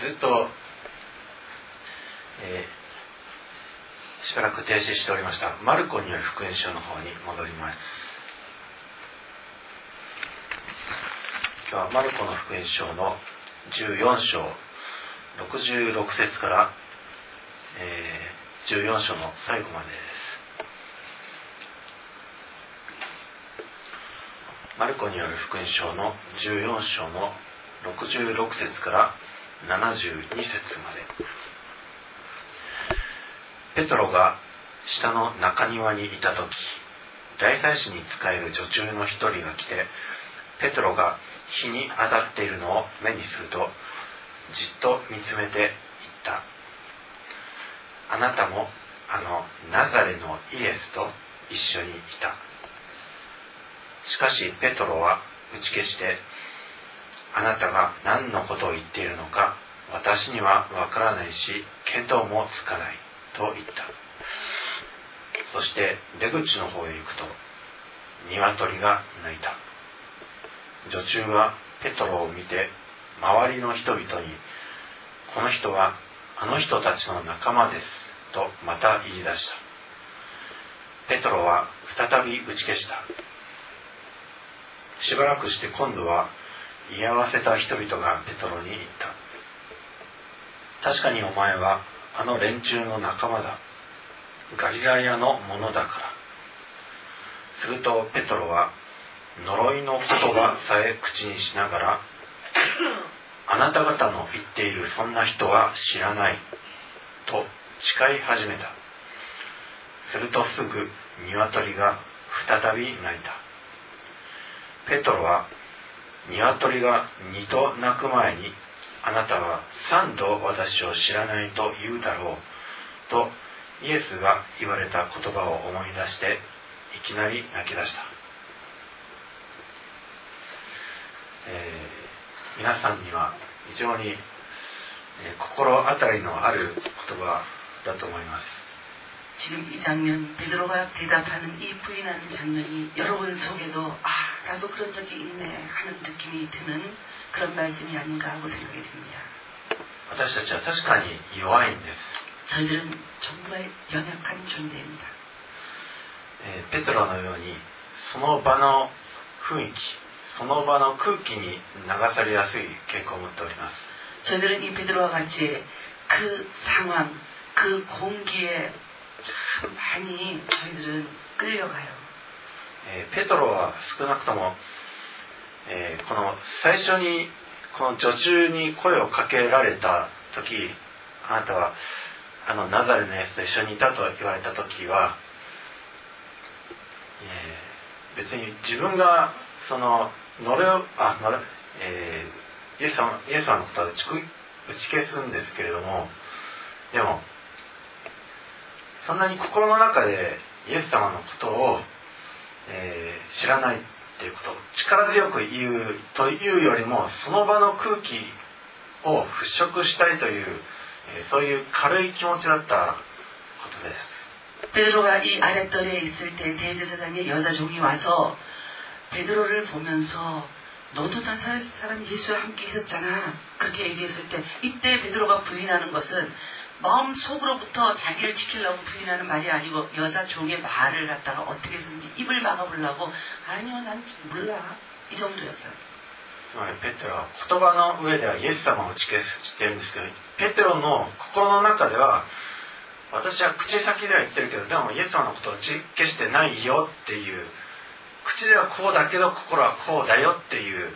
ずっと、えー、しばらく停止しておりました。マルコによる福音書の方に戻ります。今日はマルコの福音書の14章66節から、えー、14章の最後までです。マルコによる福音書の14章の66節から72節まで。ペトロが下の中庭にいた時大祭司に仕える女中の一人が来てペトロが日に当たっているのを目にするとじっと見つめていった。あなたもあのナザレのイエスと一緒にいた。しかしペトロは打ち消してあなたが何のことを言っているのか私にはわからないし見当もつかないと言った。そして出口の方へ行くと鶏が鳴いた。女中はペトロを見て周りの人々にこの人はあの人たちの仲間ですとまた言い出した。ペトロは再び打ち消した。しばらくして今度は居合わせた人々がペトロに言った。確かにお前はあの連中の仲間だ。ガリラヤのものだから。するとペトロは呪いの言葉さえ口にしながらあなた方の言っているそんな人は知らないと誓い始めた。するとすぐ鶏が再び鳴いた。ペトロは鶏が二度鳴く前にあなたは三度私を知らないと言うだろうとイエスが言われた言葉を思い出していきなり泣き出した、えー、皆さんには非常に、え、心当たりのある言葉だと思います。 지금 이 장면 베드로가 대답하는 이 부인하는 장면이 여러분 속에도 아 나도 그런 적이 있네 하는 느낌이 드는 그런 말씀이 아닌가 하고 생각이 듭니다. 私たちは確かに弱いんです。 저희들은 정말 연약한 존재입니다. ペテロのようにその場の雰囲気その場の空気に流されやすい傾向を持っております 저희들은 이 베드로와 같이 그 상황, 그 공기에 え、ペトロは少なくとも、えー、この最初にこの女中に声をかけられた時あなたはあのナザレのやつと一緒にいたと言われた時は、えー、別に自分がそののれあのれ、えー、イエス様のことは打ち打ち消すんですけれどもでもそんなに心の中でイエス様のことを、えー、知らないっていうこと力強く言うというよりもその場の空気を払拭したいという、えー、そういう軽い気持ちだったことです。베드로가이아랫뜰에있을때대제사장의여자종이와서베드로를보면서너도다사람예수와함께있었잖아그렇게얘기했을때이때베드로가부인하는것은 마음속으로부터 자기를 지키려고 부인하는 말이 아니고 여자 종의 말을 갖다가 어떻게든지 입을 막아보려고 아니요 난 몰라 이 정도였어요. ペテロは言葉の上ではイエス様を打ち消してるんですけどペテロの心の中では私は口先では言ってるけどでもイエス様のことを打ち消してないよっていう口ではこうだけど心はこうだよっていう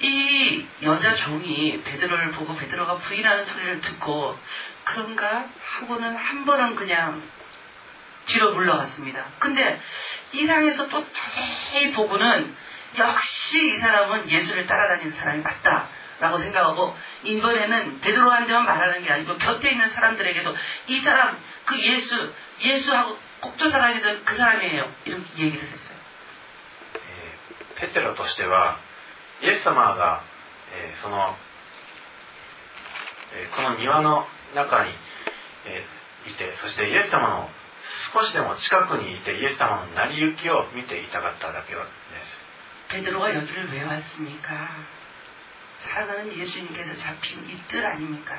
이 여자 종이 베드로를 보고 베드로가 부인하는 소리를 듣고 그런가 하고는 한 번은 그냥 뒤로 물러갔습니다. 근데 이 상에서 또 자세히 보고는 역시 이 사람은 예수를 따라다니는 사람이 맞다라고 생각하고 이번에는 베드로한테만 말하는 게 아니고 곁에 있는 사람들에게도 이 사람 그 예수 예수하고 꼭 쫓아다니던 그 사람이에요 이렇게 얘기를 했어요. えーペテロとしては イエス様が、えーその、えーこの庭の中に、えーいてそしてイエス様の少しでも近くにいてイエス様の成り行きを見ていたかっただけです 베드로가 여기를 왜 왔습니까? 사랑하는 예수님께서 잡힌 이 뜰 아닙니까?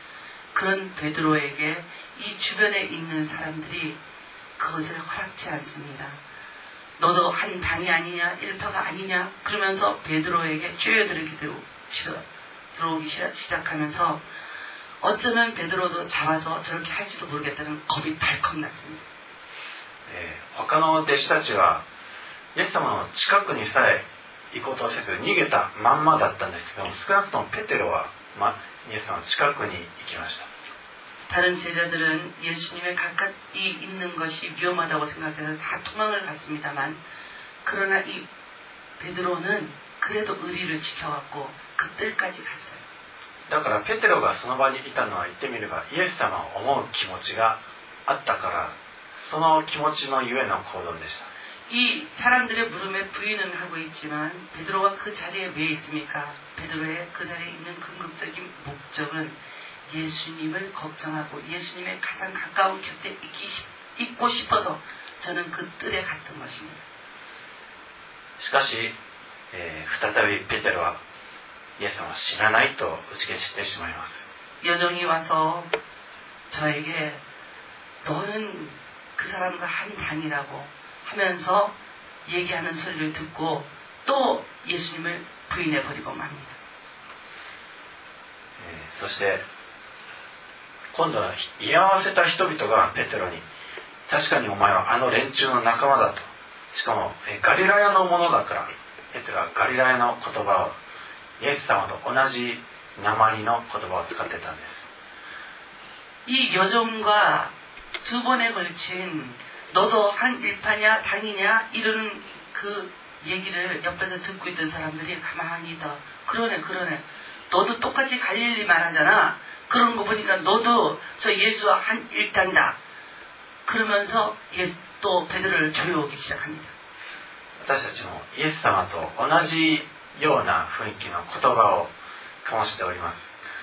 그런 베드로에게 이 주변에 있는 사람들이 그것을 허락치 않습니다. 너도 한 당이 아니냐 일파가 아니냐 그러면서 베드로에게 쬐어들기 들어오기 시작하면서 어쩌면 베드로도 잡아서 저렇게 할지도 모르겠다는 겁이 덜컥 났습니다. えー他の弟子たちはイエス様の近くにさえ行こうとせず逃げたまんまだったんですけども少なくともペテロは、 ま、イエス様の近くに行きました 다른 제자들은 예수님의 가까이 있는 것이 위험하다고 생각해서 다 도망을 갔습니다만 그러나 이 베드로는 그래도 의리를 지켜왔고 그 뜰까지 갔어요. だからペテロがその場にいたのは言ってみればイエス様を思う気持ちがあったからその気持ちのゆえの行動でした 이 사람들의 물음에 부인은 하고 있지만 베드로가 그 자리에 왜 있습니까? 베드로의 그 자리에 있는 궁극적인 목적은 예수님을 걱정하고 예수님의 가장 가까운 곁에 있기, 싶- 있고 싶어서 저는 그 뜰에 갔던 것입니다. しかし、えー再びペテロはイエス様を知らないと打ち消してしまいます 여종이 와서 저에게 너는 그 사람과 한 당이라고 하면서 얘기하는 소리를 듣고 또 예수님을 부인해 버리고 맙니다. えーそして今度は居合わせた人々がペテロに確かにお前はあの連中の仲間だとしかもえーガリラヤのものだからペテロはガリラヤの言葉をイエス様と同じ鉛の言葉を使ってたんです 이 여종과 두 번에 걸친 너도 한 일파냐 당이냐 이러는 그 얘기를 옆에서 듣고 있던 사람들이 가만히 있다. 그러네 그러네. 너도 똑같이 갈릴리 말하잖아. 그런 거 보니까 너도 저 예수와 한 일당이다. 그러면서 예수 또 베드로를 조여오기 시작합니다. 私たちもイエス様と同じような雰囲気の言葉を醸しております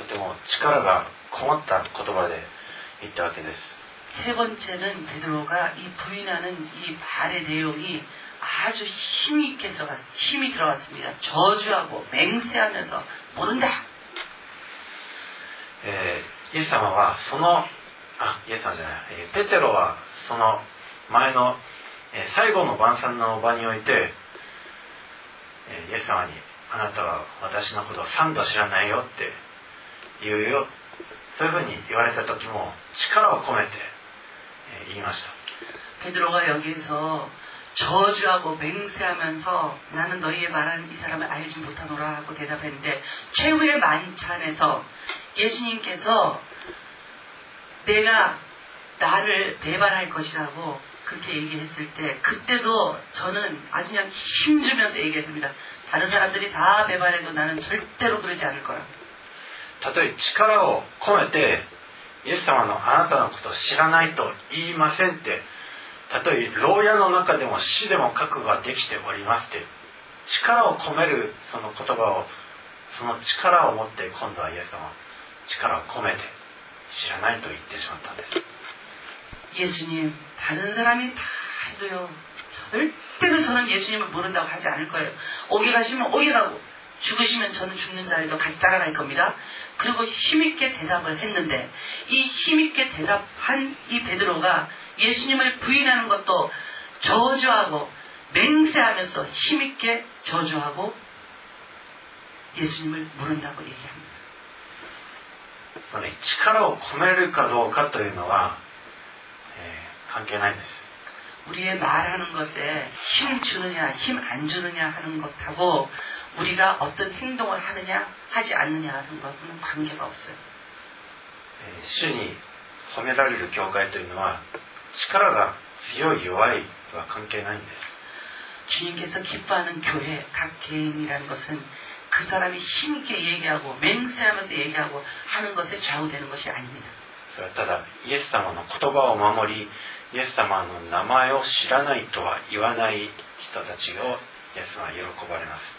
とても力がこもった言葉で言ったわけです。세 번째는 베드로가 이 부인하는 이 말의 내용이 아주 힘이 있게 들어 갔, 힘이 들어갔습니 다. 저주하고 맹세하면서 모른 다. 예, 예수様はその 아, 예수様じゃない.베로와前の最後の晩餐の場において、えイ様にあなたは私のことを3度知らないよって 言うよそういうふうに言われた時も力を込めて、えー言いました 베드로가 여기에서 저주하고 맹세하면서 나는 너희의 말하는 이 사람을 알지 못하노라 하고 대답했는데 최후의 만찬에서 예수님께서 내가 나를 배반할 것이라고 그렇게 얘기했을 때 그때도 저는 아주 그냥 힘주면서 얘기했습니다. 다른 사람들이 다 배반해도 나는 절대로 그러지 않을 거라고. たとえ力を込めてイエス様のあなたのことを知らないと言いませんってたとえ牢屋の中でも死でも覚悟ができておりますって力を込めるその言葉をその力を持って今度はイエス様力を込めて知らないと言ってしまったんです 예수님, 다른 사람이 다 해도요. 절대로 저는 예수님을 모른다고 하지 않을 거예요. 오게 가시면 오게 가고, 죽으시면 저는 죽는 자리도 같이 따라갈 겁니다. 그리고 힘있게 대답을 했는데, 이 힘있게 대답한 이 베드로가 예수님을 부인하는 것도 저주하고, 맹세하면서 힘있게 저주하고, 예수님을 모른다고 얘기합니다. つまり力を込めるかどうかというのは、えー関係ないんです 우리의 말하는 것에 힘 주느냐, 힘 안 주느냐 하는 것하고 우리가 어떤 행동을 하느냐, 하지 않느냐 하는 것은 관계가 없어요. えー主に褒められる教会というのは力が強い弱いは関係ないんです 주님께서 기뻐하는 교회, 각 개인이라는 것은 그 사람이 힘있게 얘기하고 맹세하면서 얘기하고 하는 것에 좌우되는 것이 아닙니다. それはただイエス様の言葉を守りイエス様の名前を知らないとは言わない人たちをイエス様は喜ばれます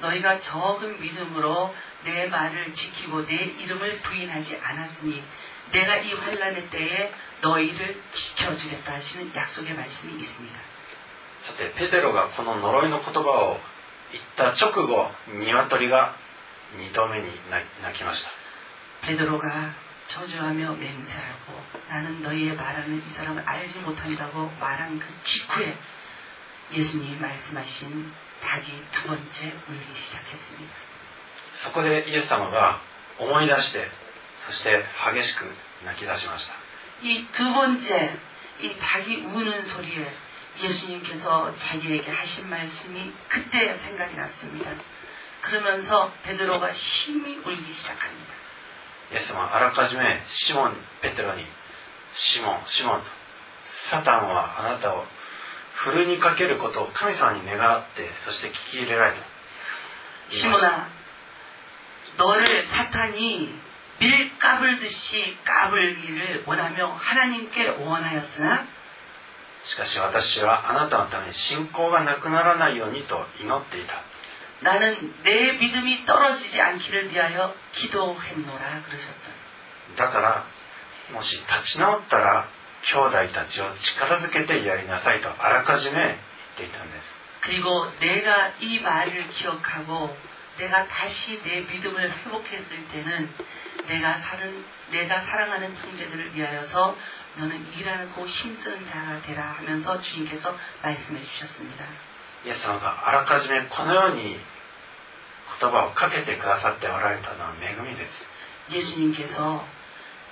너희가 적은 믿음으로 내 말을 지키고 내 이름을 부인하지 않았으니 내가 이 환란의 때에 너희를 지켜주겠다 하시는 약속의 말씀이 있습니다. さてペテロがこの呪いの言葉を言った直後鶏が2度目に鳴きました 베드로가 저주하며 맹세하고 나는 너희의 말하는 이 사람을 알지 못한다고 말한 그 직후에 예수님이 말씀하신 닭이 두 번째 울기 시작했습니다. そこでイエス様が思い出してそして激しく泣き出しました 이 두 번째 이 닭이 우는 소리에 예수님께서 자기에게 하신 말씀이 그때 생각이 났습니다. 그러면서 베드로가 힘이 울기 시작합니다. イエス様はあらかじめシモン・ペテロに「シモンシモン」と「サタンはあなたを ふるにかけることを神様に願ってそして聞き入れられた」 시몬아, 너를 사탄이 밀 까불듯이 까불기를 원하며 하나님께 원하였으나 しかし私はあなたのために信仰がなくならないようにと祈っていた 나는 내 믿음이 떨어지지 않기를 위하여 기도했노라 그러셨어요. だからもし立ち直ったら 兄弟たちを力づけてやりなさいとあらかじめ言っていたんです 그리고 내가 이 말을 기억하고 내가 다시 내 믿음을 회복했을 때는 내가 사는 내가 사랑하는 형제들을 위하여서 너는 일하고 힘쓰는 자가 되라 하면서 주님께서 말씀해 주셨습니다. イエス様があらかじめこのように言葉をかけてくださっておられたのは恵みです 예수님께서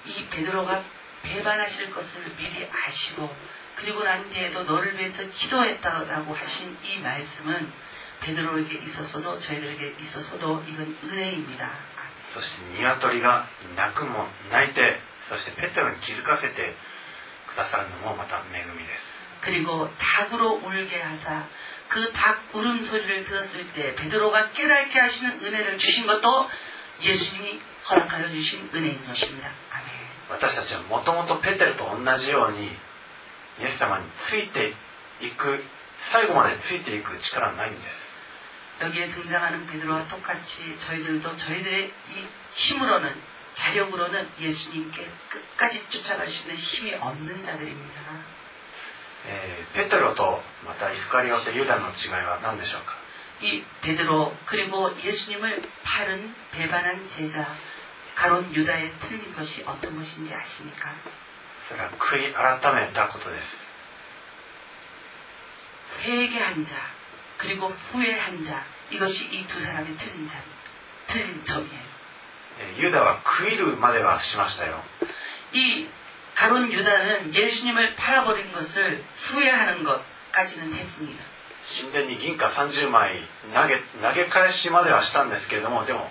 이 베드로가 배반하실 것을 미리 아시고 그리고 난 뒤에도 너를 위해서 기도했다라고 하신 이 말씀은 베드로에게 있어서도 저희들에게 있어서도 이건 은혜입니다. そして鶏が鳴くも泣いてそしてペテロに気づかせてくださるのもまた恵みです 그리고 닭으로 울게 하사 그 닭 울음소리를 들었을 때 베드로가 깨닫게 하시는 은혜를 주신 것도 예수님이 허락하여 주신 은혜인 것입니다. 아멘. 私たちはもともとペテロと同じようにイエス様についていく最後までついていく力はないんです 여기에 등장하는 베드로와 똑같이 저희들도 저희들의 이 힘으로는 자력으로는 예수님께 끝까지 쫓아갈 수 있는 힘이 없는 자들입니다. えーペテロとまたイスカリオテユダの違いは何でしょうか 이 베드로 그리고 예수님을 팔은 배반한 제자 가론 유다의 틀린 것이 어떤 것인지 아십니까? それは悔い改めたことです 회개한 자 그리고 후회한 자 이것이 이 두 사람의 틀린, 자, 틀린 점이에요. えーユダは悔いるまではしましたよ 이 가론 유다는 예수님을 팔아버린 것을 후회하는 것까지는 했습니다. 神殿に銀貨30枚投げ投げ返しまではしたんですけれどもでも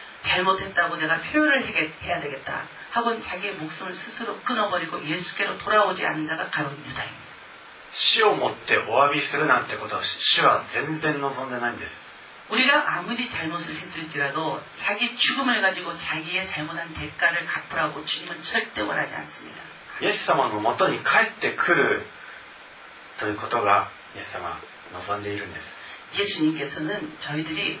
잘못했다고 내가 표현을 해게- 해야 되겠다. 하고 자기의 목숨을 스스로 끊어버리고 예수께로 돌아오지 않은 자가 가론 유다입니다. 死をもってお詫びするなんてことを主は全然望んでないんです 우리가 아무리 잘못을 했을지라도 자기 죽음을 가지고 자기의 잘못한 대가를 갚으라고 주님은 절대 원하지 않습니다. イエス様のもとに帰ってくるということがイエス様は望んでいるんです 예수님께서는 저희들이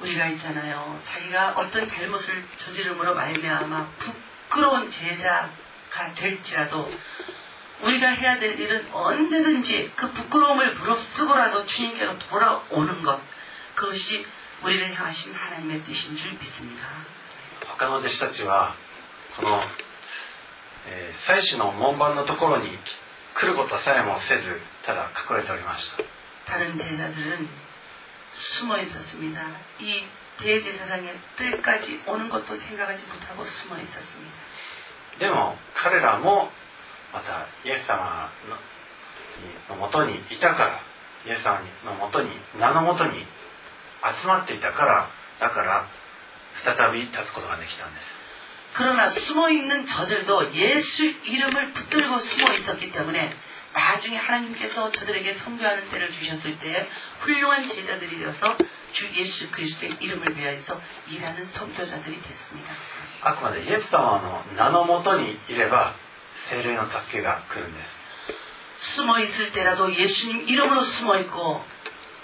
우리가 있잖아요. 자기가 어떤 잘못을 저지름으로 말미암아 부끄러운 제자가 될지라도 우리가 해야 될 일은 언제든지 그 부끄러움을 무릅쓰고라도 주님께로 돌아오는 것 그것이 우리를 향하신 하나님의 뜻인 줄 믿습니다. 他の弟子たちはこの、えー祭司の門番のところに来ることさえもせずただ隠れておりました 다른 제자들은 숨어 있었습니다. 이 대제사장의 뜰까지 오는 것도 생각하지 못하고 숨어 있었습니다. でも彼らもまたイエス様ののもとにいたからイエス様のもとに名のもとに集まっていたからだから再び立つことができたんです 그러나 숨어 있는 저들도 예수 이름을 붙들고 숨어 있었기 때문에 나중에 하나님께서 저들에게 선교하는 때를 주셨을 때 훌륭한 제자들이 되어서 주 예수 그리스도의 이름을 위하여서 일하는 선교자들이 됐습니다. あくまでイエス様の名のもとにいれば精霊の助けが来るんです 숨어 있을 때라도 예수님 이름으로 숨어 있고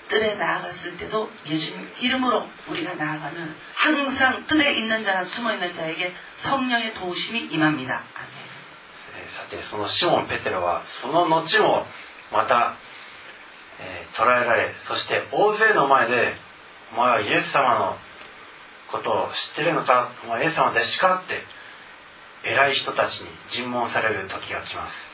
뜰에 나아갔을 때도 예수님 이름으로 우리가 나아가면 항상 뜰에 있는 자나 숨어 있는 자에게 성령의 도우심이 임합니다. 아멘. さてそのシモン・ペテロはその後もまた、えー、捕らえられそして大勢の前で「お前はイエス様のことを知ってるのか？お前イエス様弟子か?」って偉い人たちに尋問される時が来ます。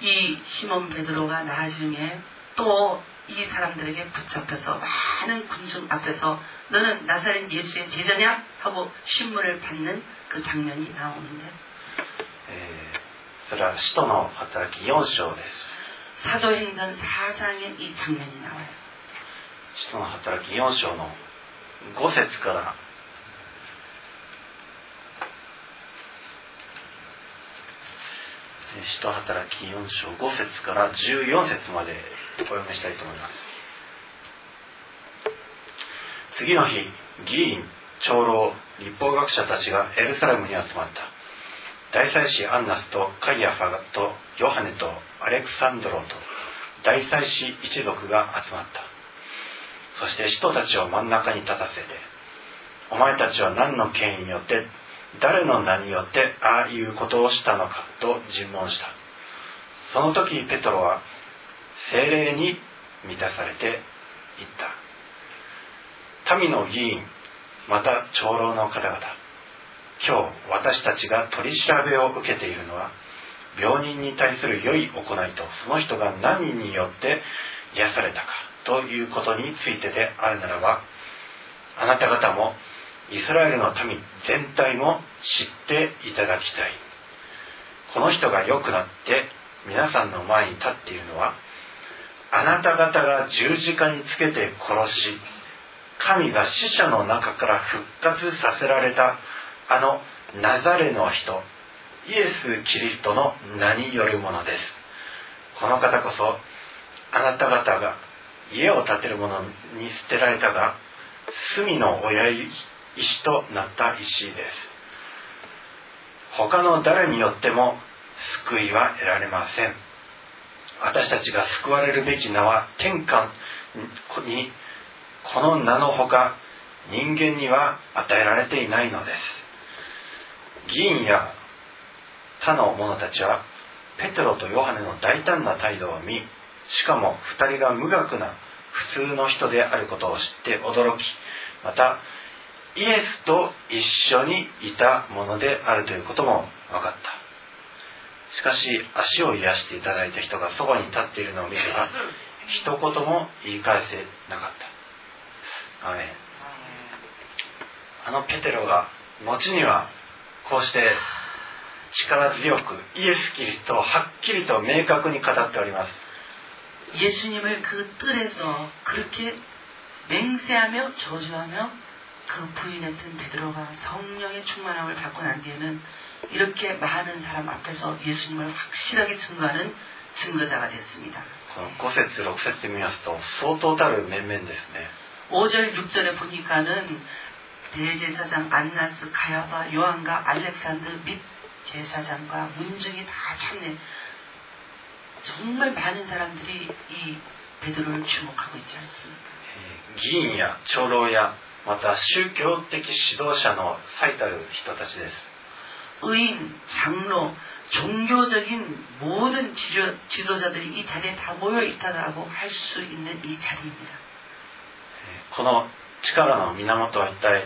이 시몬 베드로가 나중에 또 이 사람들에게 붙잡혀서 많은 군중 앞에서 너는 나사렛 예수의 제자 냐? 하고 신문을 받는 그 장면이 나오는 데. 에... それは使徒の働き4章です。使徒の働き4章の5節から。使徒働き4章5節から14節までお読みしたいと思います。次の日議員長老立法学者たちがエルサレムに集まった。大祭司アンナスとカイアファとヨハネとアレクサンドロと大祭司一族が集まった。そして使徒たちを真ん中に立たせてお前たちは何の権威によって誰の名によってああいうことをしたのかと尋問した。その時ペトロは精霊に満たされていった。民の議員また長老の方々今日私たちが取り調べを受けているのは病人に対する良い行いとその人が何によって癒されたかということについてであるならばあなた方もイスラエルの民全体も知っていただきたい。この人が良くなって皆さんの前に立っているのはあなた方が十字架につけて殺し神が死者の中から復活させられたあのナザレの人。イエス・キリストの名によるものです。この方こそあなた方が家を建てる者に捨てられたが隅の親石となった石です。他の誰によっても救いは得られません。私たちが救われるべき名は天下にこの名のほか人間には与えられていないのです。議員や他の者たちはペテロとヨハネの大胆な態度を見しかも2人が無学な普通の人であることを知って驚きまたイエスと一緒にいたものであるということも分かった。しかし足を癒していただいた人がそばに立っているのを見れば一言も言い返せなかった。ああのペテロが後にはこうして力強くイエス・キリストをはっきりと明確に語っております 예수님을 그 뜰에서 그렇게 맹세하며 저주하며 그 부인했던 베드로가 성령의 충만함을 받고 난 뒤에는 이렇게 많은 사람 앞에서 예수님을 확실하게 증거하는 증거자가 됐습니다. 5節6節見ますと相当たる面々ですね 5절 6절에 보니까는 대제사장 안나스 가야바 요한과 알렉산드 및 제사장과 문중이 다 참내 정말 많은 사람들이 이 베드로를 주목하고 있지 않습니까? 議員や長老やまた宗教的指導者の最たる人たちです 의인, 장로, 종교적인 모든 지도, 지도자들이 이 자리에 다 모여 있다라고 할 수 있는 이 자리입니다. この力の源は一体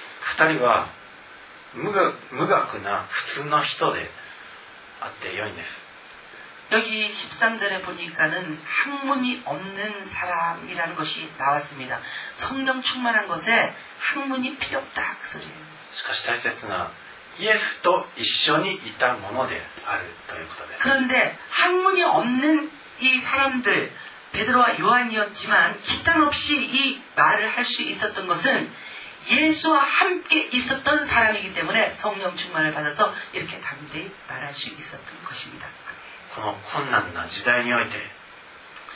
2人は無学無学な普通の人であって良いんです 여기 13절에 보니까는 학문이 없는 사람이라는 것이 나왔습니다. 성령 충만한 것에 학문이 필요 없다 그 소리예요. しかし大切なイエスと一緒にいたものであるということです 그런데 학문이 없는 이 사람들 베드로와 요한이었지만 기탄 없이 이 말을 할 수 있었던 것은 예수와 함께 있었던 사람이기 때문에 성령 충만을 받아서 이렇게 담대히 말할 수 있었던 것입니다. この困難な時代において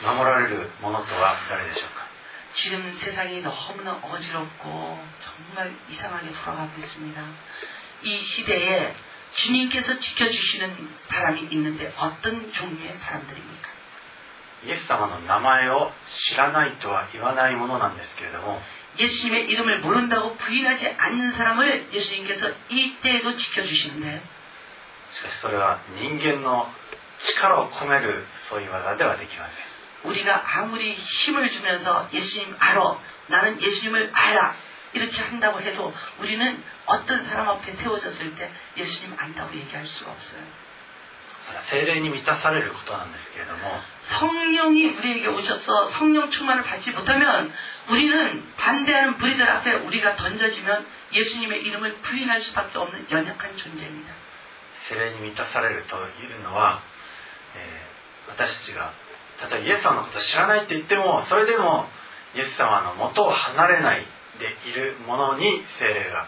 守られるものとは誰でしょうか 지금 세상이 너무나 어지럽고 정말 이상하게 돌아가고 있습니다. 이 시대에 주님께서 지켜주시는 사람이 있는데 어떤 종류의 사람들입니까? イエス様の名前を知らないとは言わないものなんですけれども 예수님의 이름을 모른다고 부인하지 않는 사람을 예수님께서 이때에도 지켜주시는데 しかしそれは人間の力を込めるそういう技ではできません 우리가 아무리 힘을 주면서 예수님 알아 나는 예수님을 알아 이렇게 한다고 해도 우리는 어떤 사람 앞에 세워졌을 때 예수님 안다고 얘기할 수가 없어요. それは精霊に満たされることなんですけれども 성령이 우리에게 오셔서 성령 충만을 받지 못하면 우리는 반대하는 부리들 앞에 우리가 던져지면 예수님의 이름을 부인할 수밖에 없는 연약한 존재입니다. 精霊に満たされるというのは、えー私たちがたとえイエス様のことを知らないって言ってもそれでもイエス様の元を離れないでいるものに精霊が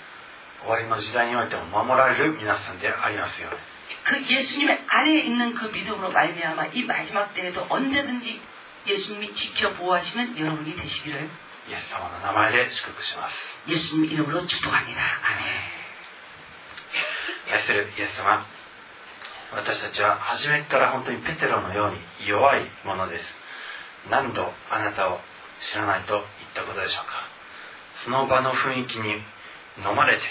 終わりの時代においても守られる皆さんでありますように 그 예수님의 안에 있는 그 믿음으로 말미암아 이 마지막 때에도 언제든지 예수님이 지켜 보호하시는 여러분이 되시기를 イエス様の名前で祝福します 예수님 이름으로 축복합니다. 아멘. 愛するイエス様私たちは初めから本当にペテロのように弱いものです何度あなたを知らないと言ったことでしょうかその場の雰囲気に飲まれて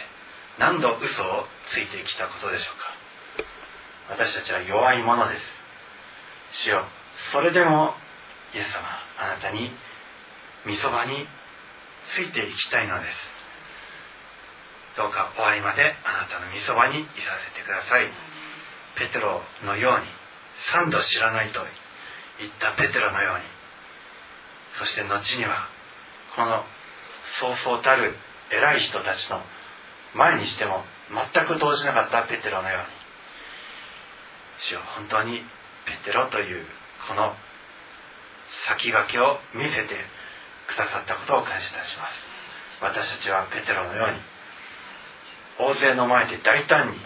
何度嘘をついてきたことでしょうか？私たちは弱いものです。主よそれでもイエス様あなたに御そばについていきたいのです。どうか終わりまであなたの御そばにいさせてください。ペテロのように三度知らないと言ったペテロのようにそして後にはこのそうそうたる偉い人たちの前にしても全く動じなかったペテロのように。主よ本当にペテロというこの先駆けを見せてくださったことを感謝いたします。私たちはペテロのように大勢の前で大胆に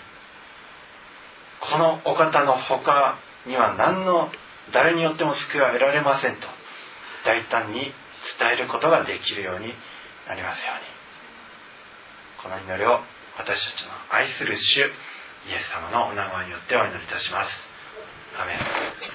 このお方の他には何の誰によっても救いは得られませんと大胆に伝えることができるようになりますように。この祈りを私たちの愛する主イエス様のお名前によってお祈りいたします。アメン。